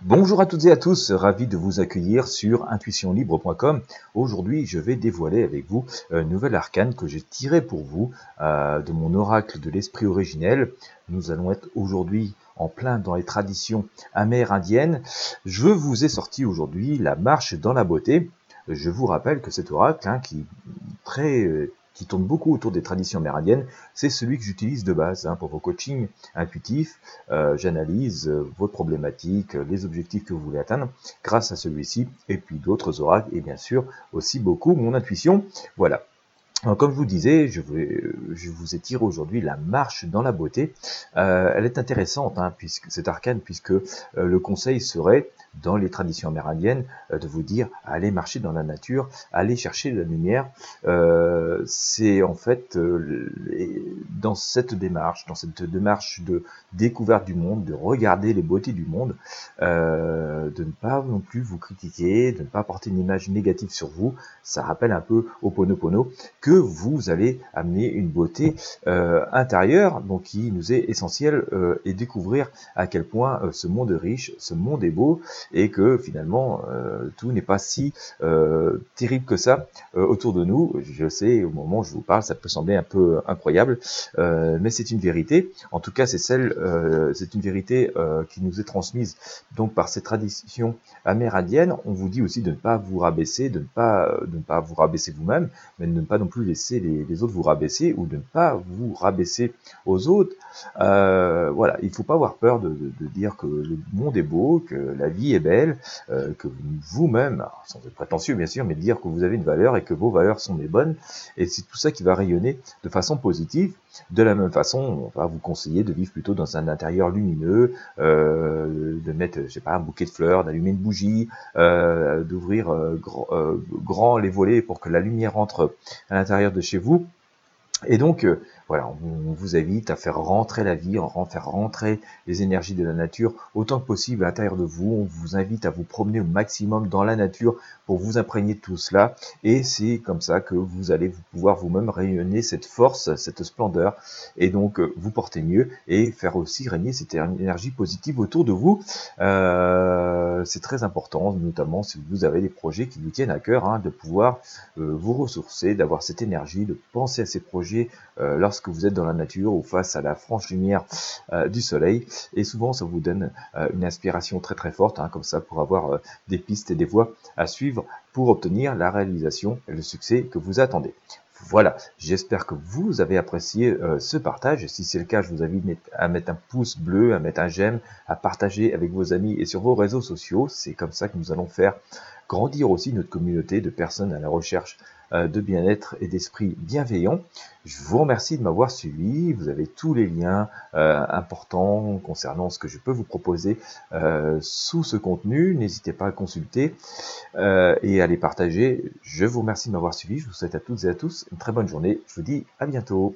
Bonjour à toutes et à tous, ravi de vous accueillir sur intuitionlibre.com. Aujourd'hui, je vais dévoiler avec vous une nouvelle arcane que j'ai tirée pour vous euh, de mon oracle de l'esprit originel. Nous allons être aujourd'hui en plein dans les traditions amérindiennes. Je vous ai sorti aujourd'hui la marche dans la beauté. Je vous rappelle que cet oracle, hein, qui est très euh, qui tourne beaucoup autour des traditions amérindiennes, c'est celui que j'utilise de base hein, pour vos coachings intuitifs. Euh, j'analyse euh, votre problématique, euh, les objectifs que vous voulez atteindre grâce à celui-ci, et puis d'autres oracles, et bien sûr aussi beaucoup mon intuition. Voilà. comme je vous disais, je, vous étire aujourd'hui la marche dans la beauté. elle est intéressante, hein, puisque cette arcane, puisque le conseil serait dans les traditions amérindiennes euh, de vous dire allez marcher dans la nature, allez chercher la lumière. Euh, c'est en fait euh, dans cette démarche, dans cette démarche de découverte du monde, de regarder les beautés du monde, de ne pas non plus vous critiquer, de ne pas porter une image négative sur vous. Ça rappelle un peu au Ponopono que vous allez amener une beauté intérieure, donc qui nous est essentielle et découvrir à quel point ce monde est riche, ce monde est beau et que finalement euh, tout n'est pas si euh, terrible que ça euh, autour de nous. Je sais, au moment où je vous parle, ça peut sembler un peu incroyable, mais c'est une vérité. En tout cas, c'est celle, c'est une vérité qui nous est transmise donc par ces traditions amérindiennes. On vous dit aussi de ne pas vous rabaisser, de ne pas, de ne pas vous rabaisser vous-même, mais de ne pas non plus laisser les, autres vous rabaisser ou de ne pas vous rabaisser aux autres. voilà, il ne faut pas avoir peur de, de dire que le monde est beau, que la vie est belle, euh, que vous-même, sans être prétentieux bien sûr, mais dire que vous avez une valeur et que vos valeurs sont les bonnes, et c'est tout ça qui va rayonner de façon positive. De la même façon, on va vous conseiller de vivre plutôt dans un intérieur lumineux, euh, de mettre, je sais pas, un bouquet de fleurs, d'allumer une bougie, euh, d'ouvrir grand les volets pour que la lumière entre à l'intérieur de chez vous. Et donc, voilà, on vous invite à faire rentrer la vie, à faire rentrer les énergies de la nature autant que possible à l'intérieur de vous. On vous invite à vous promener au maximum dans la nature pour vous imprégner de tout cela. Et c'est comme ça que vous allez pouvoir vous-même rayonner cette force, cette splendeur, et donc euh, vous porter mieux et faire aussi régner cette énergie positive autour de vous. Euh, c'est très important, notamment si vous avez des projets qui vous tiennent à cœur, hein, de pouvoir euh, vous ressourcer, d'avoir cette énergie, de penser à ces projets lorsque que vous êtes dans la nature ou face à la franche lumière euh, du soleil. Et souvent, ça vous donne euh, une inspiration très très forte, hein, comme ça, pour avoir euh, des pistes et des voies à suivre pour obtenir la réalisation et le succès que vous attendez. Voilà, j'espère que vous avez apprécié ce partage. Si c'est le cas, je vous invite à mettre un pouce bleu, à mettre un j'aime, à partager avec vos amis et sur vos réseaux sociaux. C'est comme ça que nous allons faire grandir aussi notre communauté de personnes à la recherche euh, de bien-être et d'esprit bienveillant. Je vous remercie de m'avoir suivi. Vous avez tous les liens euh, importants concernant ce que je peux vous proposer euh, sous ce contenu. N'hésitez pas à consulter et à les partager. Je vous remercie de m'avoir suivi. Je vous souhaite à toutes et à tous une très bonne journée. Je vous dis à bientôt.